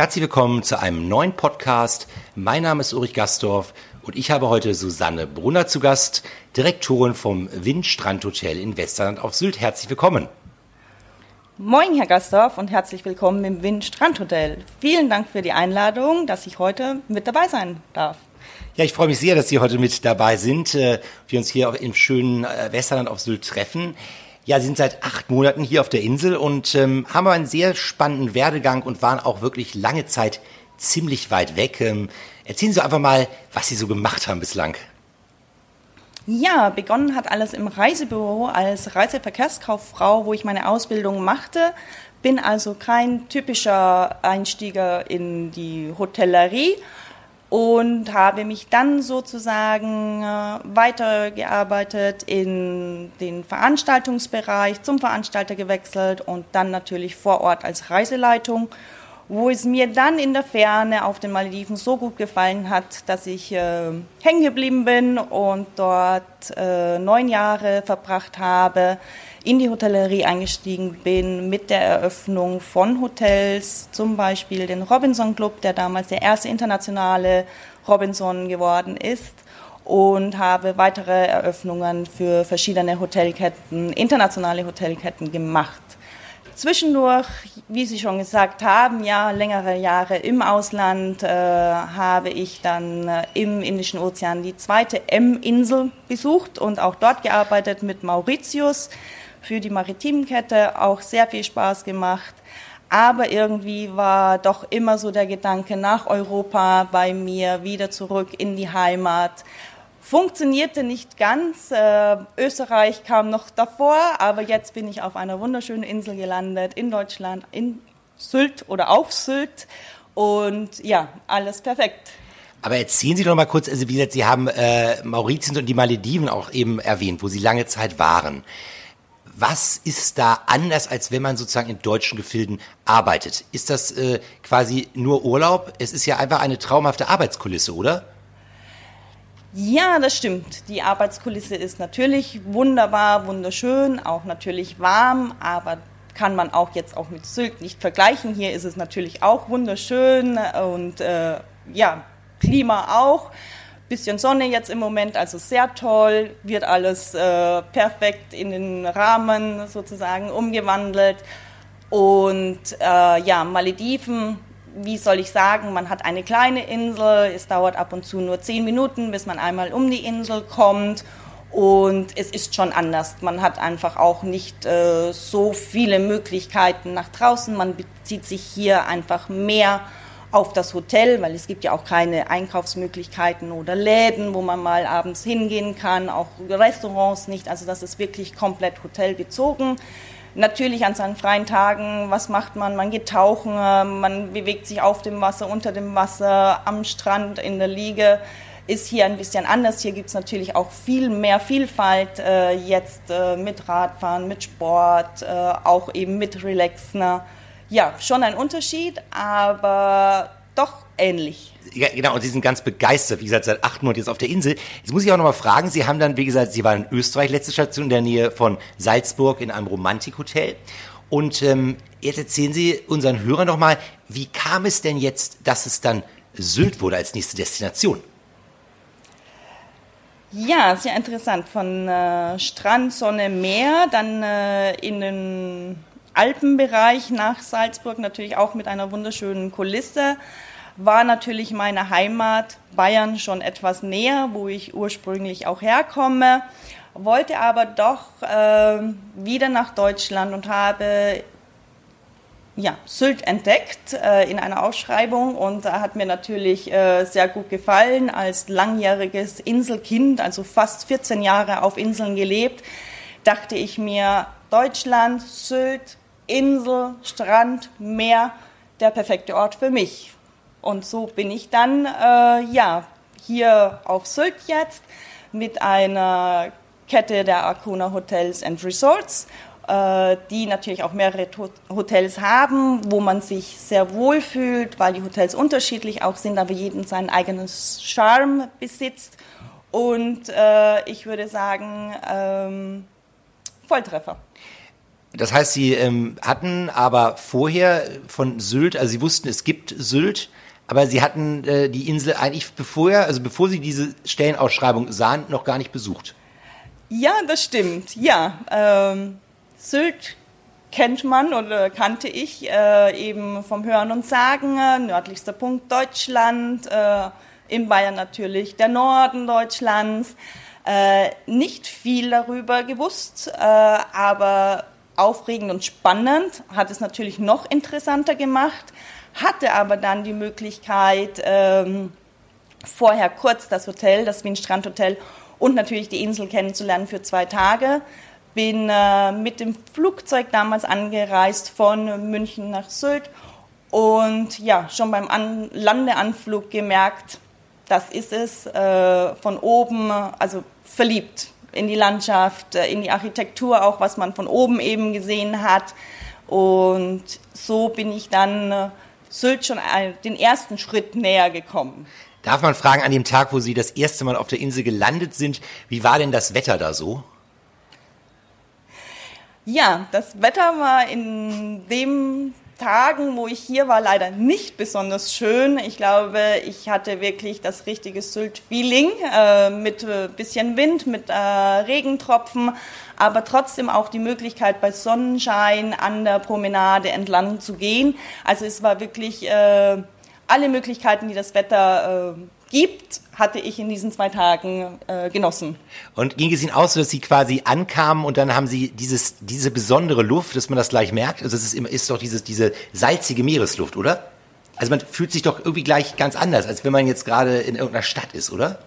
Herzlich willkommen zu einem neuen Podcast. Mein Name ist Ulrich Gastorf und ich habe heute Susanne Brunner zu Gast, Direktorin vom Windstrandhotel in Westerland auf Sylt. Herzlich willkommen. Moin, Herr Gastorf, und herzlich willkommen im Windstrandhotel. Vielen Dank für die Einladung, dass ich heute mit dabei sein darf. Ja, ich freue mich sehr, dass Sie heute mit dabei sind. äh, Wir uns hier im schönen äh, Westerland auf Sylt treffen. Ja, Sie sind seit acht Monaten hier auf der Insel und ähm, haben einen sehr spannenden Werdegang und waren auch wirklich lange Zeit ziemlich weit weg. Ähm, erzählen Sie einfach mal, was Sie so gemacht haben bislang. Ja, begonnen hat alles im Reisebüro als Reiseverkehrskauffrau, wo ich meine Ausbildung machte. Bin also kein typischer Einstieger in die Hotellerie und habe mich dann sozusagen äh, weitergearbeitet in den Veranstaltungsbereich, zum Veranstalter gewechselt und dann natürlich vor Ort als Reiseleitung, wo es mir dann in der Ferne auf den Malediven so gut gefallen hat, dass ich äh, hängen geblieben bin und dort äh, neun Jahre verbracht habe in die Hotellerie eingestiegen bin mit der Eröffnung von Hotels, zum Beispiel den Robinson Club, der damals der erste internationale Robinson geworden ist und habe weitere Eröffnungen für verschiedene Hotelketten, internationale Hotelketten gemacht. Zwischendurch, wie Sie schon gesagt haben, ja, längere Jahre im Ausland äh, habe ich dann äh, im Indischen Ozean die zweite M-Insel besucht und auch dort gearbeitet mit Mauritius für die Maritimenkette auch sehr viel Spaß gemacht. Aber irgendwie war doch immer so der Gedanke nach Europa bei mir, wieder zurück in die Heimat. Funktionierte nicht ganz. Äh, Österreich kam noch davor, aber jetzt bin ich auf einer wunderschönen Insel gelandet in Deutschland, in Sylt oder auf Sylt. Und ja, alles perfekt. Aber erzählen Sie doch mal kurz, also wie gesagt, Sie haben äh, Mauritius und die Malediven auch eben erwähnt, wo Sie lange Zeit waren. Was ist da anders, als wenn man sozusagen in deutschen Gefilden arbeitet? Ist das äh, quasi nur Urlaub? Es ist ja einfach eine traumhafte Arbeitskulisse, oder? Ja, das stimmt. Die Arbeitskulisse ist natürlich wunderbar, wunderschön, auch natürlich warm, aber kann man auch jetzt auch mit Sylt nicht vergleichen. Hier ist es natürlich auch wunderschön und äh, ja, Klima auch bisschen Sonne jetzt im Moment, also sehr toll, wird alles äh, perfekt in den Rahmen sozusagen umgewandelt. Und äh, ja, Malediven, wie soll ich sagen, man hat eine kleine Insel, es dauert ab und zu nur zehn Minuten, bis man einmal um die Insel kommt. Und es ist schon anders. Man hat einfach auch nicht äh, so viele Möglichkeiten nach draußen. Man bezieht sich hier einfach mehr auf das Hotel, weil es gibt ja auch keine Einkaufsmöglichkeiten oder Läden, wo man mal abends hingehen kann, auch Restaurants nicht. Also das ist wirklich komplett hotelbezogen. Natürlich an seinen freien Tagen, was macht man? Man geht tauchen, man bewegt sich auf dem Wasser, unter dem Wasser, am Strand, in der Liege. Ist hier ein bisschen anders. Hier gibt es natürlich auch viel mehr Vielfalt äh, jetzt äh, mit Radfahren, mit Sport, äh, auch eben mit Relaxen ja, schon ein Unterschied, aber doch ähnlich. Ja, genau, und Sie sind ganz begeistert, wie gesagt, seit acht Monaten jetzt auf der Insel. Jetzt muss ich auch nochmal fragen, Sie haben dann, wie gesagt, Sie waren in Österreich, letzte Station in der Nähe von Salzburg in einem Romantikhotel. Und ähm, jetzt erzählen Sie unseren Hörern nochmal, wie kam es denn jetzt, dass es dann Sylt wurde als nächste Destination? Ja, sehr interessant. Von äh, Strand, Sonne, Meer, dann äh, in den Alpenbereich nach Salzburg, natürlich auch mit einer wunderschönen Kulisse. War natürlich meine Heimat Bayern schon etwas näher, wo ich ursprünglich auch herkomme, wollte aber doch äh, wieder nach Deutschland und habe ja, Sylt entdeckt äh, in einer Ausschreibung und da hat mir natürlich äh, sehr gut gefallen als langjähriges Inselkind, also fast 14 Jahre auf Inseln gelebt, dachte ich mir, Deutschland, Sylt, Insel, Strand, Meer, der perfekte Ort für mich. Und so bin ich dann äh, ja hier auf Sylt jetzt mit einer Kette der Arcona Hotels and Resorts äh, die natürlich auch mehrere Hotels haben, wo man sich sehr wohl fühlt, weil die Hotels unterschiedlich auch sind, aber jeden seinen eigenen Charme besitzt. Und äh, ich würde sagen, ähm, Volltreffer. Das heißt, Sie ähm, hatten aber vorher von Sylt, also Sie wussten, es gibt Sylt, aber Sie hatten äh, die Insel eigentlich bevor, also bevor Sie diese Stellenausschreibung sahen, noch gar nicht besucht. Ja, das stimmt. Ja, ähm, Sylt kennt man oder kannte ich äh, eben vom Hören und Sagen, äh, nördlichster Punkt Deutschland, äh, in Bayern natürlich der Norden Deutschlands. Äh, nicht viel darüber gewusst, äh, aber aufregend und spannend, hat es natürlich noch interessanter gemacht, hatte aber dann die Möglichkeit, ähm, vorher kurz das Hotel, das Wien Strandhotel und natürlich die Insel kennenzulernen für zwei Tage. Bin äh, mit dem Flugzeug damals angereist von München nach Sylt und ja, schon beim An Landeanflug gemerkt, das ist es, äh, von oben, also verliebt in die Landschaft, äh, in die Architektur, auch was man von oben eben gesehen hat. Und so bin ich dann äh, Sylt schon den ersten Schritt näher gekommen. Darf man fragen, an dem Tag, wo Sie das erste Mal auf der Insel gelandet sind, wie war denn das Wetter da so? Ja, das Wetter war in den Tagen, wo ich hier war, leider nicht besonders schön. Ich glaube, ich hatte wirklich das richtige Sylt-Feeling äh, mit äh, bisschen Wind, mit äh, Regentropfen, aber trotzdem auch die Möglichkeit, bei Sonnenschein an der Promenade entlang zu gehen. Also es war wirklich äh, alle Möglichkeiten, die das Wetter äh, gibt, hatte ich in diesen zwei Tagen äh, genossen. Und ging es Ihnen aus, dass Sie quasi ankamen und dann haben Sie dieses, diese besondere Luft, dass man das gleich merkt? Also es ist, ist doch dieses, diese salzige Meeresluft, oder? Also man fühlt sich doch irgendwie gleich ganz anders, als wenn man jetzt gerade in irgendeiner Stadt ist, oder?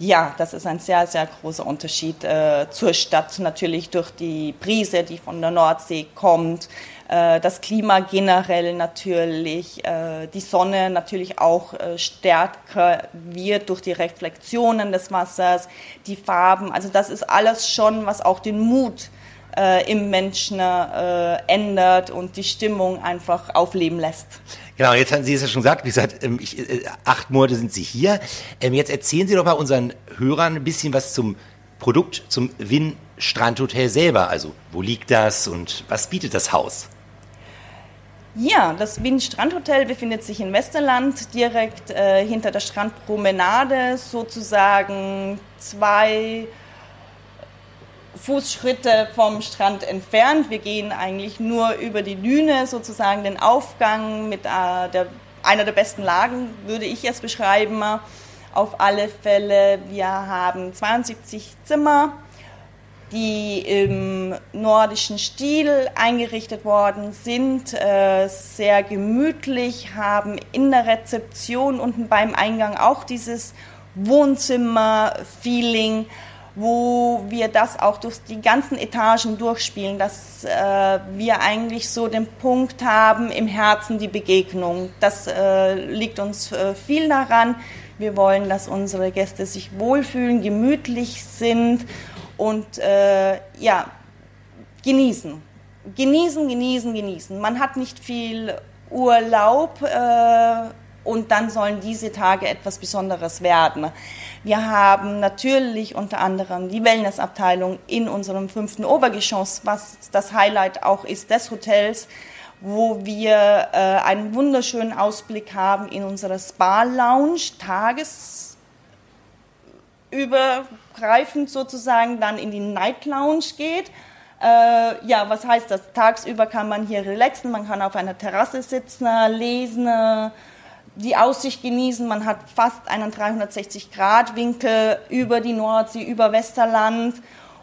Ja, das ist ein sehr, sehr großer Unterschied äh, zur Stadt. Natürlich durch die Brise, die von der Nordsee kommt, äh, das Klima generell natürlich, äh, die Sonne natürlich auch äh, stärker wird durch die Reflexionen des Wassers, die Farben. Also das ist alles schon, was auch den Mut äh, im Menschen äh, ändert und die Stimmung einfach aufleben lässt. Genau, jetzt haben Sie es ja schon gesagt, wie gesagt, ähm, ich, äh, acht Monate sind Sie hier. Ähm, jetzt erzählen Sie doch mal unseren Hörern ein bisschen was zum Produkt, zum Win Strandhotel selber. Also, wo liegt das und was bietet das Haus? Ja, das Wien Strandhotel befindet sich in Westerland, direkt äh, hinter der Strandpromenade, sozusagen zwei Fußschritte vom Strand entfernt. Wir gehen eigentlich nur über die Düne, sozusagen den Aufgang mit äh, der, einer der besten Lagen, würde ich jetzt beschreiben. Auf alle Fälle, wir haben 72 Zimmer, die im nordischen Stil eingerichtet worden sind, äh, sehr gemütlich, haben in der Rezeption unten beim Eingang auch dieses Wohnzimmer-Feeling wo wir das auch durch die ganzen Etagen durchspielen, dass äh, wir eigentlich so den Punkt haben im Herzen die Begegnung. Das äh, liegt uns äh, viel daran. Wir wollen, dass unsere Gäste sich wohlfühlen, gemütlich sind und äh, ja, genießen. Genießen, genießen, genießen. Man hat nicht viel Urlaub äh, und dann sollen diese Tage etwas Besonderes werden. Wir haben natürlich unter anderem die Wellnessabteilung in unserem fünften Obergeschoss, was das Highlight auch ist des Hotels, wo wir äh, einen wunderschönen Ausblick haben in unserer Spa-Lounge, Tages übergreifend sozusagen dann in die Night Lounge geht. Äh, ja, was heißt das? Tagsüber kann man hier relaxen, man kann auf einer Terrasse sitzen, lesen, die Aussicht genießen. Man hat fast einen 360-Grad-Winkel über die Nordsee, über Westerland.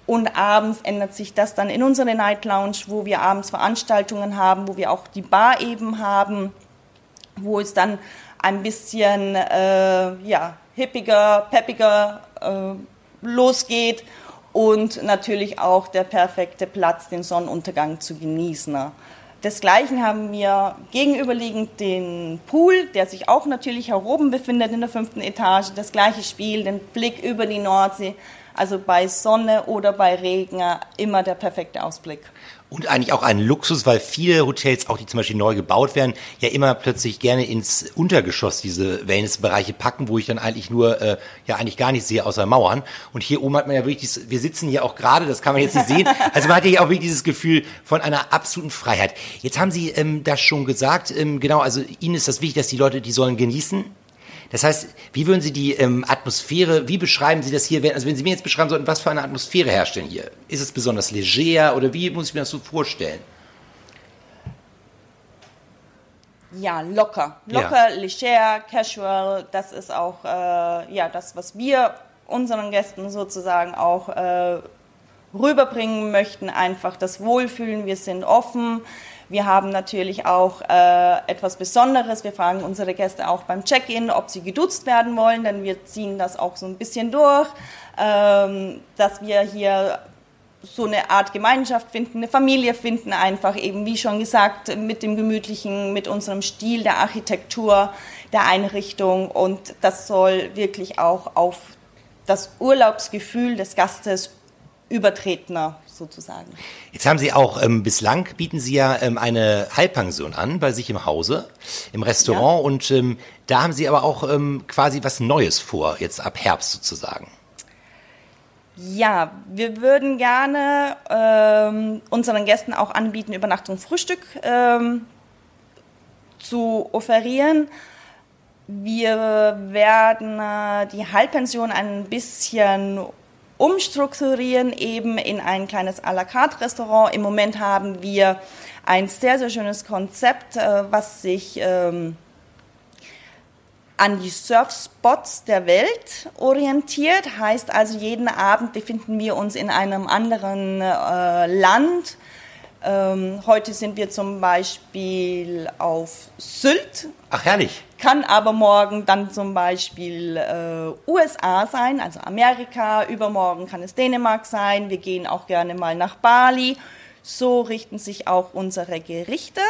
Und abends ändert sich das dann in unsere Night Lounge, wo wir abends Veranstaltungen haben, wo wir auch die Bar eben haben, wo es dann ein bisschen äh, ja, hippiger, peppiger äh, losgeht und natürlich auch der perfekte Platz, den Sonnenuntergang zu genießen. Desgleichen haben wir gegenüberliegend den Pool, der sich auch natürlich hier oben befindet in der fünften Etage. Das gleiche Spiel, den Blick über die Nordsee. Also bei Sonne oder bei Regen immer der perfekte Ausblick. Und eigentlich auch ein Luxus, weil viele Hotels, auch die zum Beispiel neu gebaut werden, ja immer plötzlich gerne ins Untergeschoss diese Wellnessbereiche packen, wo ich dann eigentlich nur, äh, ja eigentlich gar nicht sehe, außer Mauern. Und hier oben hat man ja wirklich, dieses, wir sitzen hier auch gerade, das kann man jetzt nicht sehen, also man hat ja auch wirklich dieses Gefühl von einer absoluten Freiheit. Jetzt haben Sie ähm, das schon gesagt, ähm, genau, also Ihnen ist das wichtig, dass die Leute, die sollen genießen, das heißt, wie würden Sie die ähm, Atmosphäre, wie beschreiben Sie das hier? Also wenn Sie mir jetzt beschreiben sollten, was für eine Atmosphäre herstellen hier? Ist es besonders leger oder wie muss ich mir das so vorstellen? Ja, locker. Locker, ja. leger, casual. Das ist auch äh, ja, das, was wir unseren Gästen sozusagen auch äh, rüberbringen möchten. Einfach das Wohlfühlen. Wir sind offen. Wir haben natürlich auch äh, etwas Besonderes. Wir fragen unsere Gäste auch beim Check-in, ob sie geduzt werden wollen, denn wir ziehen das auch so ein bisschen durch, ähm, dass wir hier so eine Art Gemeinschaft finden, eine Familie finden, einfach eben, wie schon gesagt, mit dem Gemütlichen, mit unserem Stil der Architektur, der Einrichtung. Und das soll wirklich auch auf das Urlaubsgefühl des Gastes übertretener sozusagen. Jetzt haben Sie auch, ähm, bislang bieten Sie ja ähm, eine Halbpension an bei sich im Hause, im Restaurant ja. und ähm, da haben Sie aber auch ähm, quasi was Neues vor, jetzt ab Herbst sozusagen. Ja, wir würden gerne ähm, unseren Gästen auch anbieten, Übernachtung, Frühstück ähm, zu offerieren. Wir werden äh, die Halbpension ein bisschen umstrukturieren eben in ein kleines à la carte Restaurant. Im Moment haben wir ein sehr, sehr schönes Konzept, äh, was sich ähm, an die Surfspots der Welt orientiert. Heißt also, jeden Abend befinden wir uns in einem anderen äh, Land ähm, heute sind wir zum Beispiel auf Sylt. Ach, herrlich. Kann aber morgen dann zum Beispiel äh, USA sein, also Amerika. Übermorgen kann es Dänemark sein. Wir gehen auch gerne mal nach Bali. So richten sich auch unsere Gerichte.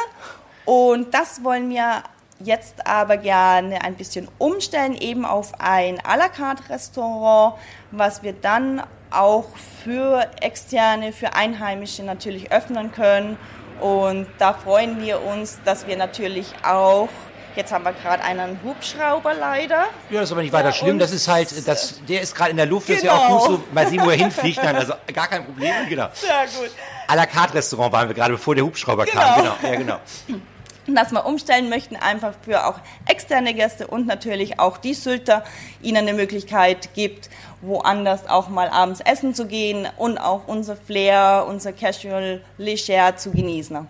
Und das wollen wir jetzt aber gerne ein bisschen umstellen, eben auf ein à la carte Restaurant, was wir dann auch für Externe, für Einheimische natürlich öffnen können. Und da freuen wir uns, dass wir natürlich auch Jetzt haben wir gerade einen Hubschrauber leider. Ja, das ist aber nicht weiter schlimm. Das ist halt, das, der ist gerade in der Luft. Genau. Das ist ja auch gut so, mal sehen, wo er hinfliegt. Nein, also gar kein Problem. Genau. Sehr gut. À la carte Restaurant waren wir gerade, bevor der Hubschrauber genau. kam. Genau. Ja, genau dass wir umstellen möchten, einfach für auch externe Gäste und natürlich auch die Sylter ihnen eine Möglichkeit gibt, woanders auch mal abends essen zu gehen und auch unser Flair, unser Casual Leger zu genießen.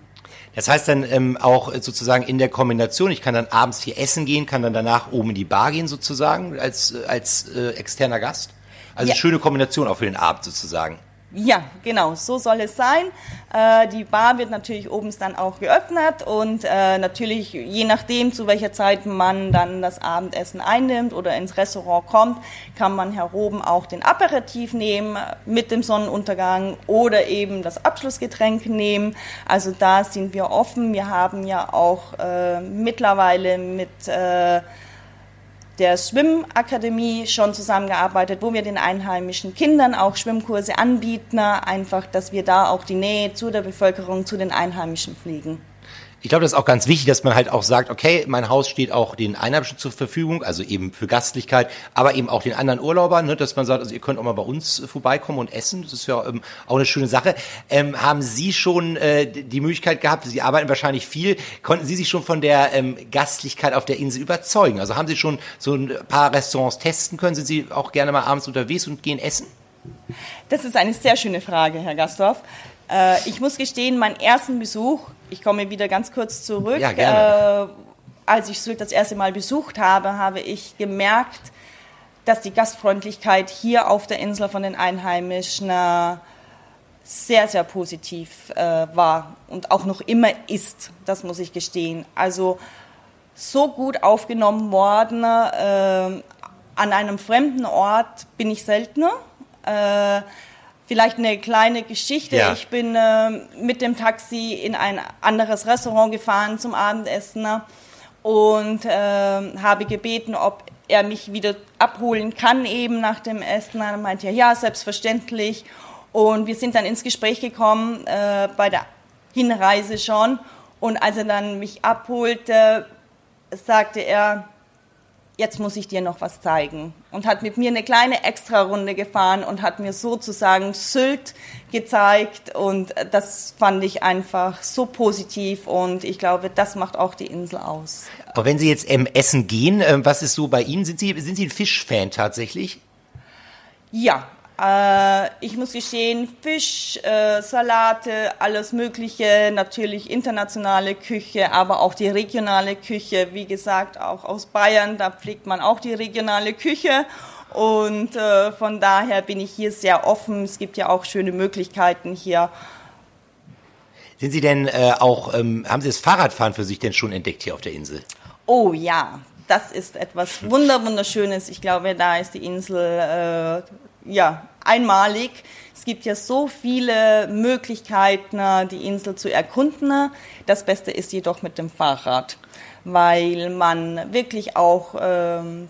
Das heißt dann ähm, auch sozusagen in der Kombination, ich kann dann abends hier essen gehen, kann dann danach oben in die Bar gehen sozusagen als, als äh, externer Gast? Also ja. schöne Kombination auch für den Abend sozusagen. Ja, genau, so soll es sein. Äh, die Bar wird natürlich oben dann auch geöffnet und äh, natürlich je nachdem, zu welcher Zeit man dann das Abendessen einnimmt oder ins Restaurant kommt, kann man hier oben auch den Aperitif nehmen mit dem Sonnenuntergang oder eben das Abschlussgetränk nehmen. Also da sind wir offen. Wir haben ja auch äh, mittlerweile mit äh, der Schwimmakademie schon zusammengearbeitet, wo wir den einheimischen Kindern auch Schwimmkurse anbieten, einfach, dass wir da auch die Nähe zu der Bevölkerung, zu den Einheimischen pflegen. Ich glaube, das ist auch ganz wichtig, dass man halt auch sagt, okay, mein Haus steht auch den Einheimischen zur Verfügung, also eben für Gastlichkeit, aber eben auch den anderen Urlaubern, ne, dass man sagt, also ihr könnt auch mal bei uns vorbeikommen und essen. Das ist ja ähm, auch eine schöne Sache. Ähm, haben Sie schon äh, die Möglichkeit gehabt, Sie arbeiten wahrscheinlich viel, konnten Sie sich schon von der ähm, Gastlichkeit auf der Insel überzeugen? Also haben Sie schon so ein paar Restaurants testen können? Sind Sie auch gerne mal abends unterwegs und gehen essen? Das ist eine sehr schöne Frage, Herr Gastorf. Äh, ich muss gestehen, meinen ersten Besuch, ich komme wieder ganz kurz zurück, ja, gerne. Äh, als ich Sylt das erste Mal besucht habe, habe ich gemerkt, dass die Gastfreundlichkeit hier auf der Insel von den Einheimischen äh, sehr, sehr positiv äh, war und auch noch immer ist, das muss ich gestehen. Also so gut aufgenommen worden, äh, an einem fremden Ort bin ich seltener. Äh, vielleicht eine kleine Geschichte. Ja. Ich bin äh, mit dem Taxi in ein anderes Restaurant gefahren zum Abendessen und äh, habe gebeten, ob er mich wieder abholen kann eben nach dem Essen. Er meinte, ja, ja, selbstverständlich. Und wir sind dann ins Gespräch gekommen, äh, bei der Hinreise schon. Und als er dann mich abholte, sagte er, jetzt muss ich dir noch was zeigen. Und hat mit mir eine kleine Extrarunde gefahren und hat mir sozusagen Sylt gezeigt. Und das fand ich einfach so positiv und ich glaube, das macht auch die Insel aus. Aber wenn Sie jetzt ähm, essen gehen, äh, was ist so bei Ihnen? Sind Sie, sind Sie ein Fischfan tatsächlich? Ja, äh, ich muss gestehen, Fisch, äh, Salate, alles Mögliche, natürlich internationale Küche, aber auch die regionale Küche. Wie gesagt, auch aus Bayern, da pflegt man auch die regionale Küche. Und äh, von daher bin ich hier sehr offen. Es gibt ja auch schöne Möglichkeiten hier. Sind Sie denn äh, auch, ähm, haben Sie das Fahrradfahren für sich denn schon entdeckt hier auf der Insel? Oh ja, das ist etwas wunderschönes. Ich glaube, da ist die Insel äh, ja, einmalig. Es gibt ja so viele Möglichkeiten, die Insel zu erkunden. Das Beste ist jedoch mit dem Fahrrad, weil man wirklich auch ähm,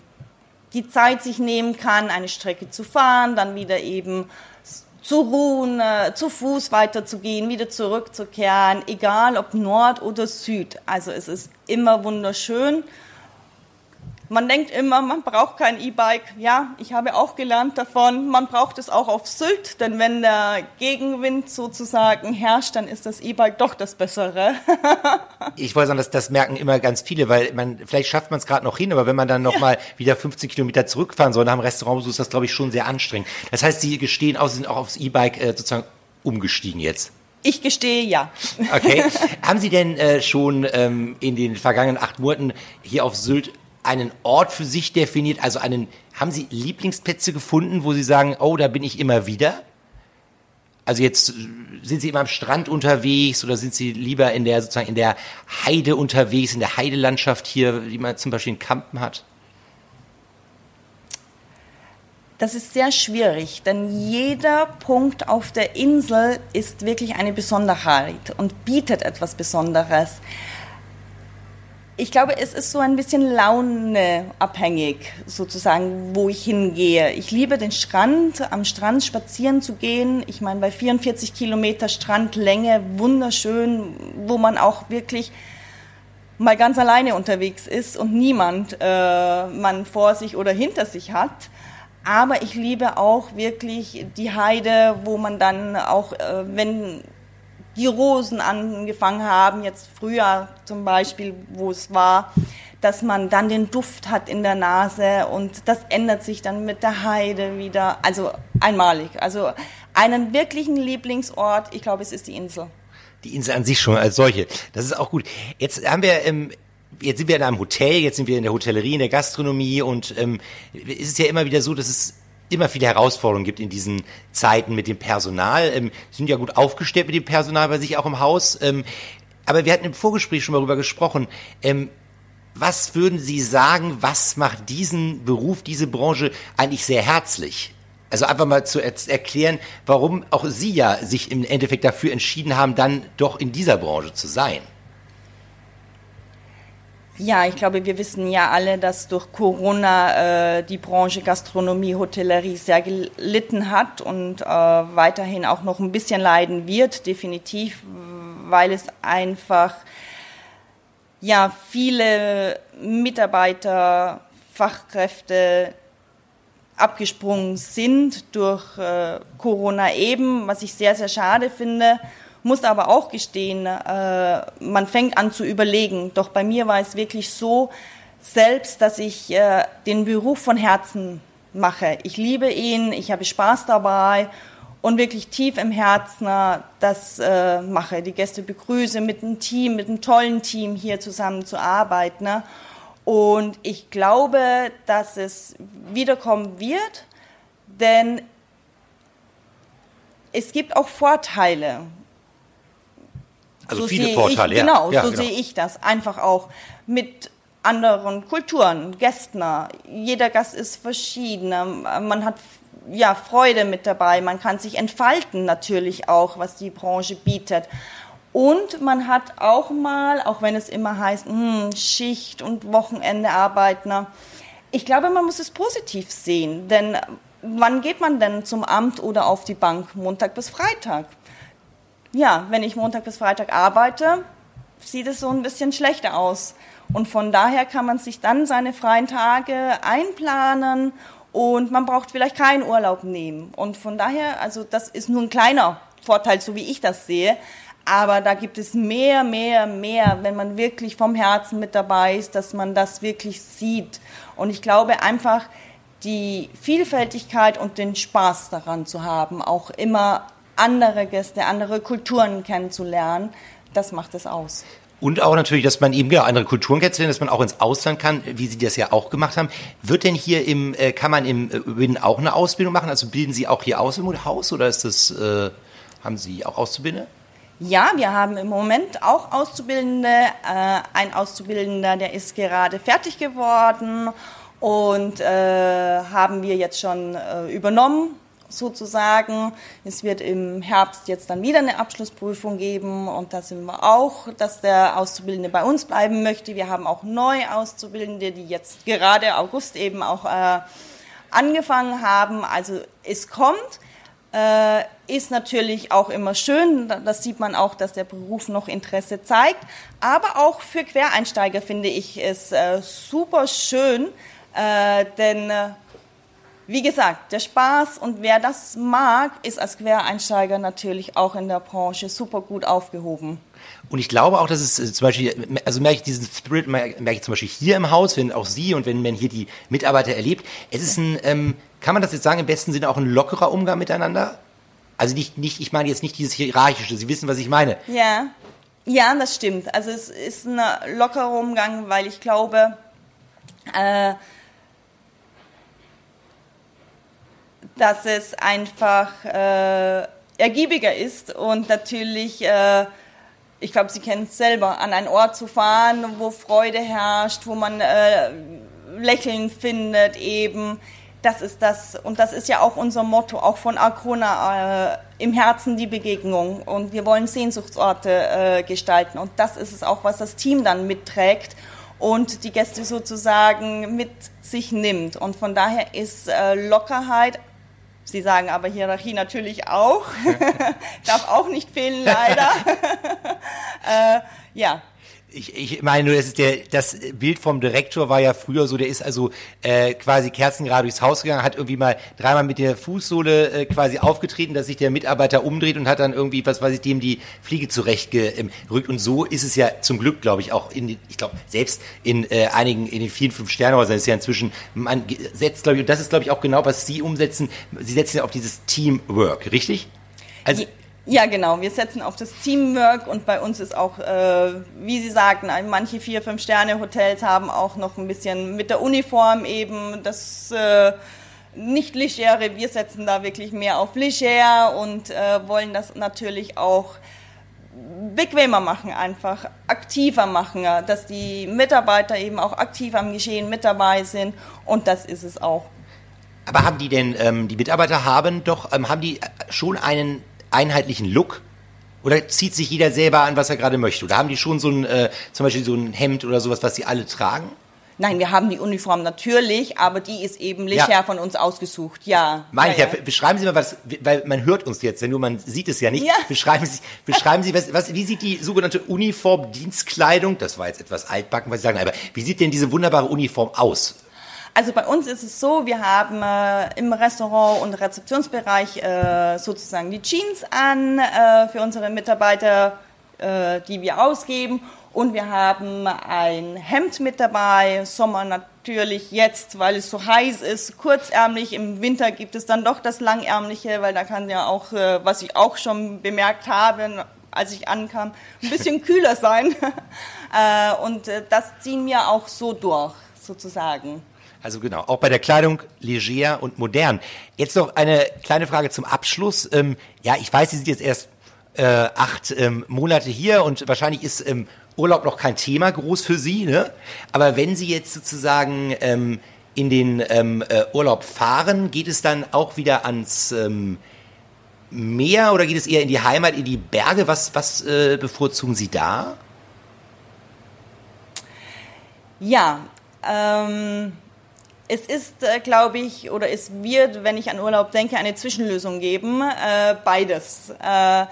die Zeit sich nehmen kann, eine Strecke zu fahren, dann wieder eben zu ruhen, äh, zu Fuß weiterzugehen, wieder zurückzukehren, egal ob Nord oder Süd. Also es ist immer wunderschön. Man denkt immer, man braucht kein E-Bike. Ja, ich habe auch gelernt davon, man braucht es auch auf Sylt, denn wenn der Gegenwind sozusagen herrscht, dann ist das E-Bike doch das Bessere. ich wollte sagen, das, das merken immer ganz viele, weil man, vielleicht schafft man es gerade noch hin, aber wenn man dann nochmal ja. wieder 15 Kilometer zurückfahren soll nach dem Restaurant, so ist das, glaube ich, schon sehr anstrengend. Das heißt, Sie gestehen auch, Sie sind auch aufs E-Bike äh, sozusagen umgestiegen jetzt. Ich gestehe ja. Okay. Haben Sie denn äh, schon ähm, in den vergangenen acht Monaten hier auf Sylt einen Ort für sich definiert? Also einen, haben Sie Lieblingsplätze gefunden, wo Sie sagen, oh, da bin ich immer wieder? Also jetzt sind Sie immer am Strand unterwegs oder sind Sie lieber in der sozusagen in der Heide unterwegs, in der Heidelandschaft hier, die man zum Beispiel in Kampen hat? Das ist sehr schwierig, denn jeder Punkt auf der Insel ist wirklich eine Besonderheit und bietet etwas Besonderes. Ich glaube, es ist so ein bisschen launeabhängig, sozusagen, wo ich hingehe. Ich liebe den Strand, am Strand spazieren zu gehen. Ich meine, bei 44 Kilometer Strandlänge, wunderschön, wo man auch wirklich mal ganz alleine unterwegs ist und niemand äh, man vor sich oder hinter sich hat. Aber ich liebe auch wirklich die Heide, wo man dann auch, äh, wenn die Rosen angefangen haben, jetzt früher zum Beispiel, wo es war, dass man dann den Duft hat in der Nase und das ändert sich dann mit der Heide wieder. Also einmalig. Also einen wirklichen Lieblingsort, ich glaube, es ist die Insel. Die Insel an sich schon als solche. Das ist auch gut. Jetzt haben wir ähm, jetzt sind wir in einem Hotel, jetzt sind wir in der Hotellerie, in der Gastronomie und ähm, es ist ja immer wieder so, dass es immer viele Herausforderungen gibt in diesen Zeiten mit dem Personal. Ähm, sind ja gut aufgestellt mit dem Personal bei sich auch im Haus. Ähm, aber wir hatten im Vorgespräch schon mal darüber gesprochen. Ähm, was würden Sie sagen, was macht diesen Beruf, diese Branche eigentlich sehr herzlich? Also einfach mal zu er erklären, warum auch Sie ja sich im Endeffekt dafür entschieden haben, dann doch in dieser Branche zu sein. Ja, ich glaube, wir wissen ja alle, dass durch Corona äh, die Branche Gastronomie, Hotellerie sehr gelitten hat und äh, weiterhin auch noch ein bisschen leiden wird, definitiv, weil es einfach ja viele Mitarbeiter, Fachkräfte abgesprungen sind durch äh, Corona eben, was ich sehr, sehr schade finde. Muss aber auch gestehen, äh, man fängt an zu überlegen. Doch bei mir war es wirklich so selbst, dass ich äh, den Beruf von Herzen mache. Ich liebe ihn, ich habe Spaß dabei und wirklich tief im Herzen äh, das äh, mache. Die Gäste begrüße mit einem Team, mit einem tollen Team hier zusammen zu arbeiten. Ne? Und ich glaube, dass es wiederkommen wird, denn es gibt auch Vorteile. Also so viele Vorteile, ich, ja. Genau, ja, so genau. sehe ich das. Einfach auch mit anderen Kulturen, Gästen. Jeder Gast ist verschieden. Man hat ja Freude mit dabei. Man kann sich entfalten natürlich auch, was die Branche bietet. Und man hat auch mal, auch wenn es immer heißt, hm, Schicht und Wochenende arbeiten. Ich glaube, man muss es positiv sehen, denn wann geht man denn zum Amt oder auf die Bank? Montag bis Freitag. Ja, wenn ich Montag bis Freitag arbeite, sieht es so ein bisschen schlechter aus. Und von daher kann man sich dann seine freien Tage einplanen und man braucht vielleicht keinen Urlaub nehmen. Und von daher, also das ist nur ein kleiner Vorteil, so wie ich das sehe. Aber da gibt es mehr, mehr, mehr, wenn man wirklich vom Herzen mit dabei ist, dass man das wirklich sieht. Und ich glaube einfach, die Vielfältigkeit und den Spaß daran zu haben, auch immer andere Gäste, andere Kulturen kennenzulernen, das macht es aus. Und auch natürlich, dass man eben genau andere Kulturen kennenlernt, dass man auch ins Ausland kann, wie Sie das ja auch gemacht haben. Wird denn hier im, äh, kann man im Win auch eine Ausbildung machen? Also bilden Sie auch hier aus im Haus oder ist das, äh, haben Sie auch Auszubildende? Ja, wir haben im Moment auch Auszubildende. Äh, ein Auszubildender, der ist gerade fertig geworden und äh, haben wir jetzt schon äh, übernommen sozusagen. Es wird im Herbst jetzt dann wieder eine Abschlussprüfung geben und da sind wir auch, dass der Auszubildende bei uns bleiben möchte. Wir haben auch neue Auszubildende, die jetzt gerade August eben auch äh, angefangen haben. Also es kommt. Äh, ist natürlich auch immer schön, das sieht man auch, dass der Beruf noch Interesse zeigt. Aber auch für Quereinsteiger finde ich es äh, super schön, äh, denn äh, wie gesagt, der Spaß und wer das mag, ist als Quereinsteiger natürlich auch in der Branche super gut aufgehoben. Und ich glaube auch, dass es äh, zum Beispiel, also merke ich diesen Spirit, merke ich zum Beispiel hier im Haus, wenn auch Sie und wenn man hier die Mitarbeiter erlebt. Es ist ein, ähm, kann man das jetzt sagen, im besten Sinne auch ein lockerer Umgang miteinander? Also nicht, nicht, ich meine jetzt nicht dieses hierarchische, Sie wissen, was ich meine. Ja, ja, das stimmt. Also es ist ein lockerer Umgang, weil ich glaube, äh, dass es einfach äh, ergiebiger ist und natürlich, äh, ich glaube, Sie kennen es selber, an einen Ort zu fahren, wo Freude herrscht, wo man äh, Lächeln findet eben. Das ist das, und das ist ja auch unser Motto, auch von Arcona, äh, im Herzen die Begegnung. Und wir wollen Sehnsuchtsorte äh, gestalten. Und das ist es auch, was das Team dann mitträgt und die Gäste sozusagen mit sich nimmt. Und von daher ist äh, Lockerheit Sie sagen aber Hierarchie natürlich auch. Darf auch nicht fehlen, leider. äh, ja. Ich, ich meine nur, das, ist der, das Bild vom Direktor war ja früher so, der ist also äh, quasi kerzengerade durchs Haus gegangen, hat irgendwie mal dreimal mit der Fußsohle äh, quasi aufgetreten, dass sich der Mitarbeiter umdreht und hat dann irgendwie, was weiß ich, dem die Fliege zurechtgerückt. Und so ist es ja zum Glück, glaube ich, auch in, ich glaube, selbst in äh, einigen, in den vielen Fünf-Sterne-Häusern ist ja inzwischen, man setzt, glaube ich, und das ist, glaube ich, auch genau, was Sie umsetzen, Sie setzen ja auf dieses Teamwork, richtig? Also, ja, genau. Wir setzen auf das Teamwork und bei uns ist auch, äh, wie Sie sagten, manche vier, fünf Sterne Hotels haben auch noch ein bisschen mit der Uniform eben das äh, nicht legere. Wir setzen da wirklich mehr auf leger und äh, wollen das natürlich auch bequemer machen, einfach aktiver machen, dass die Mitarbeiter eben auch aktiv am Geschehen mit dabei sind und das ist es auch. Aber haben die denn, ähm, die Mitarbeiter haben doch, ähm, haben die schon einen einheitlichen Look? Oder zieht sich jeder selber an, was er gerade möchte? Oder haben die schon so ein, äh, zum Beispiel so ein Hemd oder sowas, was sie alle tragen? Nein, wir haben die Uniform natürlich, aber die ist eben leger Ja. von uns ausgesucht. Ja. Meine ich ja, ja, ja. beschreiben Sie mal was, weil man hört uns jetzt, wenn nur man sieht es ja nicht. Ja. Beschreiben Sie, beschreiben Sie, was, was, wie sieht die sogenannte Uniform, Dienstkleidung, das war jetzt etwas altbacken, was Sie sagen, aber wie sieht denn diese wunderbare Uniform aus? Also bei uns ist es so, wir haben äh, im Restaurant und Rezeptionsbereich äh, sozusagen die Jeans an äh, für unsere Mitarbeiter, äh, die wir ausgeben. Und wir haben ein Hemd mit dabei, Sommer natürlich jetzt, weil es so heiß ist, kurzärmlich. Im Winter gibt es dann doch das langärmliche, weil da kann ja auch, äh, was ich auch schon bemerkt habe, als ich ankam, ein bisschen kühler sein. äh, und das ziehen wir auch so durch, sozusagen. Also genau, auch bei der Kleidung leger und modern. Jetzt noch eine kleine Frage zum Abschluss. Ähm, ja, ich weiß, Sie sind jetzt erst äh, acht ähm, Monate hier und wahrscheinlich ist ähm, Urlaub noch kein Thema groß für Sie, ne? Aber wenn Sie jetzt sozusagen ähm, in den ähm, äh, Urlaub fahren, geht es dann auch wieder ans ähm, Meer oder geht es eher in die Heimat, in die Berge? Was, was äh, bevorzugen Sie da? Ja, ähm, es ist, äh, glaube ich, oder es wird, wenn ich an Urlaub denke, eine Zwischenlösung geben. Äh, beides. Äh,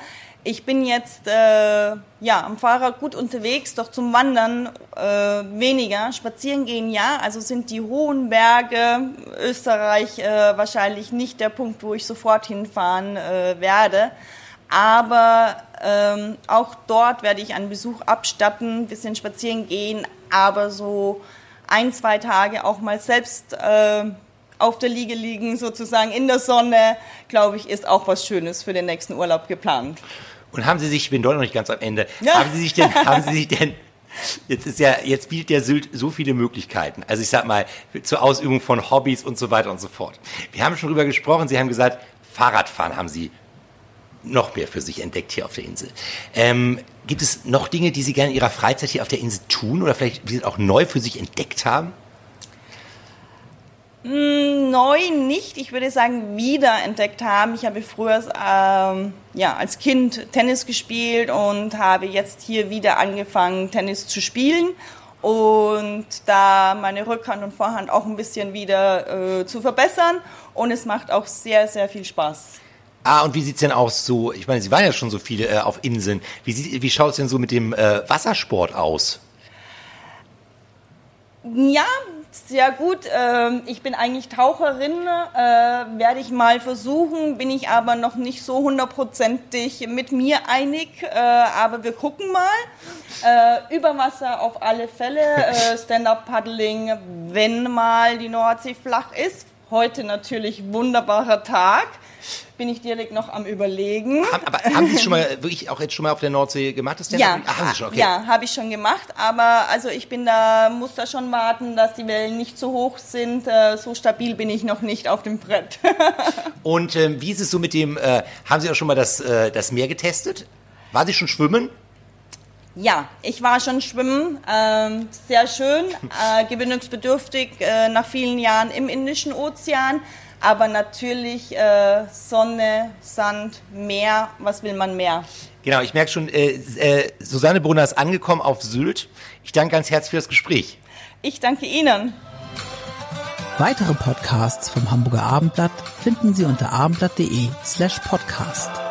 ich bin jetzt äh, ja am Fahrrad gut unterwegs, doch zum Wandern äh, weniger. Spazieren gehen ja, also sind die hohen Berge Österreich wahrscheinlich nicht der Punkt, wo ich sofort hinfahren werde. Aber ähm, auch dort werde ich einen Besuch abstatten, ein bisschen spazieren gehen, aber so ein, zwei Tage auch mal selbst äh, auf der Liege liegen, sozusagen in der Sonne, glaube ich, ist auch was Schönes für den nächsten Urlaub geplant. Und haben Sie sich, ich bin doch noch nicht ganz am Ende, Ja. haben Sie sich denn, haben Sie sich denn, jetzt ist ja, jetzt bietet der Sylt so viele Möglichkeiten. Also ich sag mal, zur Ausübung von Hobbys und so weiter und so fort. Wir haben schon drüber gesprochen, Sie haben gesagt, Fahrradfahren haben Sie noch mehr für sich entdeckt hier auf der Insel. Ähm, gibt es noch Dinge, die Sie gerne in Ihrer Freizeit hier auf der Insel tun oder vielleicht auch neu für sich entdeckt haben? Neu nicht, ich würde sagen, wiederentdeckt haben. Ich habe früher ähm, ja, als Kind Tennis gespielt und habe jetzt hier wieder angefangen, Tennis zu spielen. Und da meine Rückhand und Vorhand auch ein bisschen wieder äh, zu verbessern. Und es macht auch sehr, sehr viel Spaß. Ah, und wie sieht's denn aus so, ich meine, Sie waren ja schon so viele äh, auf Inseln. Wie, sieht- wie schaut's denn so mit dem äh, Wassersport aus? Ja, sehr gut. Ähm, Ich bin eigentlich Taucherin, äh, werde ich mal versuchen, bin ich aber noch nicht so hundertprozentig mit mir einig, äh, aber wir gucken mal. Äh, Über Wasser auf alle Fälle, äh, Stand-Up-Paddling, wenn mal die Nordsee flach ist. Heute natürlich wunderbarer Tag. Bin ich direkt noch am Überlegen. Haben, aber haben Sie es schon mal wirklich auch jetzt schon mal auf der Nordsee gemacht? Das Ja? Ah, haben Sie schon, okay. ja, habe ich schon gemacht, aber also ich bin da, muss da schon warten, dass die Wellen nicht zu hoch sind. Äh, So stabil bin ich noch nicht auf dem Brett. Und ähm, wie ist es so mit dem, äh, haben Sie auch schon mal das, äh, das Meer getestet? War Sie schon schwimmen? Ja, ich war schon schwimmen, ähm, sehr schön, äh, gewöhnungsbedürftig äh, nach vielen Jahren im Indischen Ozean, aber natürlich äh, Sonne, Sand, Meer, was will man mehr? Genau, ich merke schon, äh, äh, Susanne Brunner ist angekommen auf Sylt. Ich danke ganz herzlich für das Gespräch. Ich danke Ihnen. Weitere Podcasts vom Hamburger Abendblatt finden Sie unter abendblatt.de slash podcast.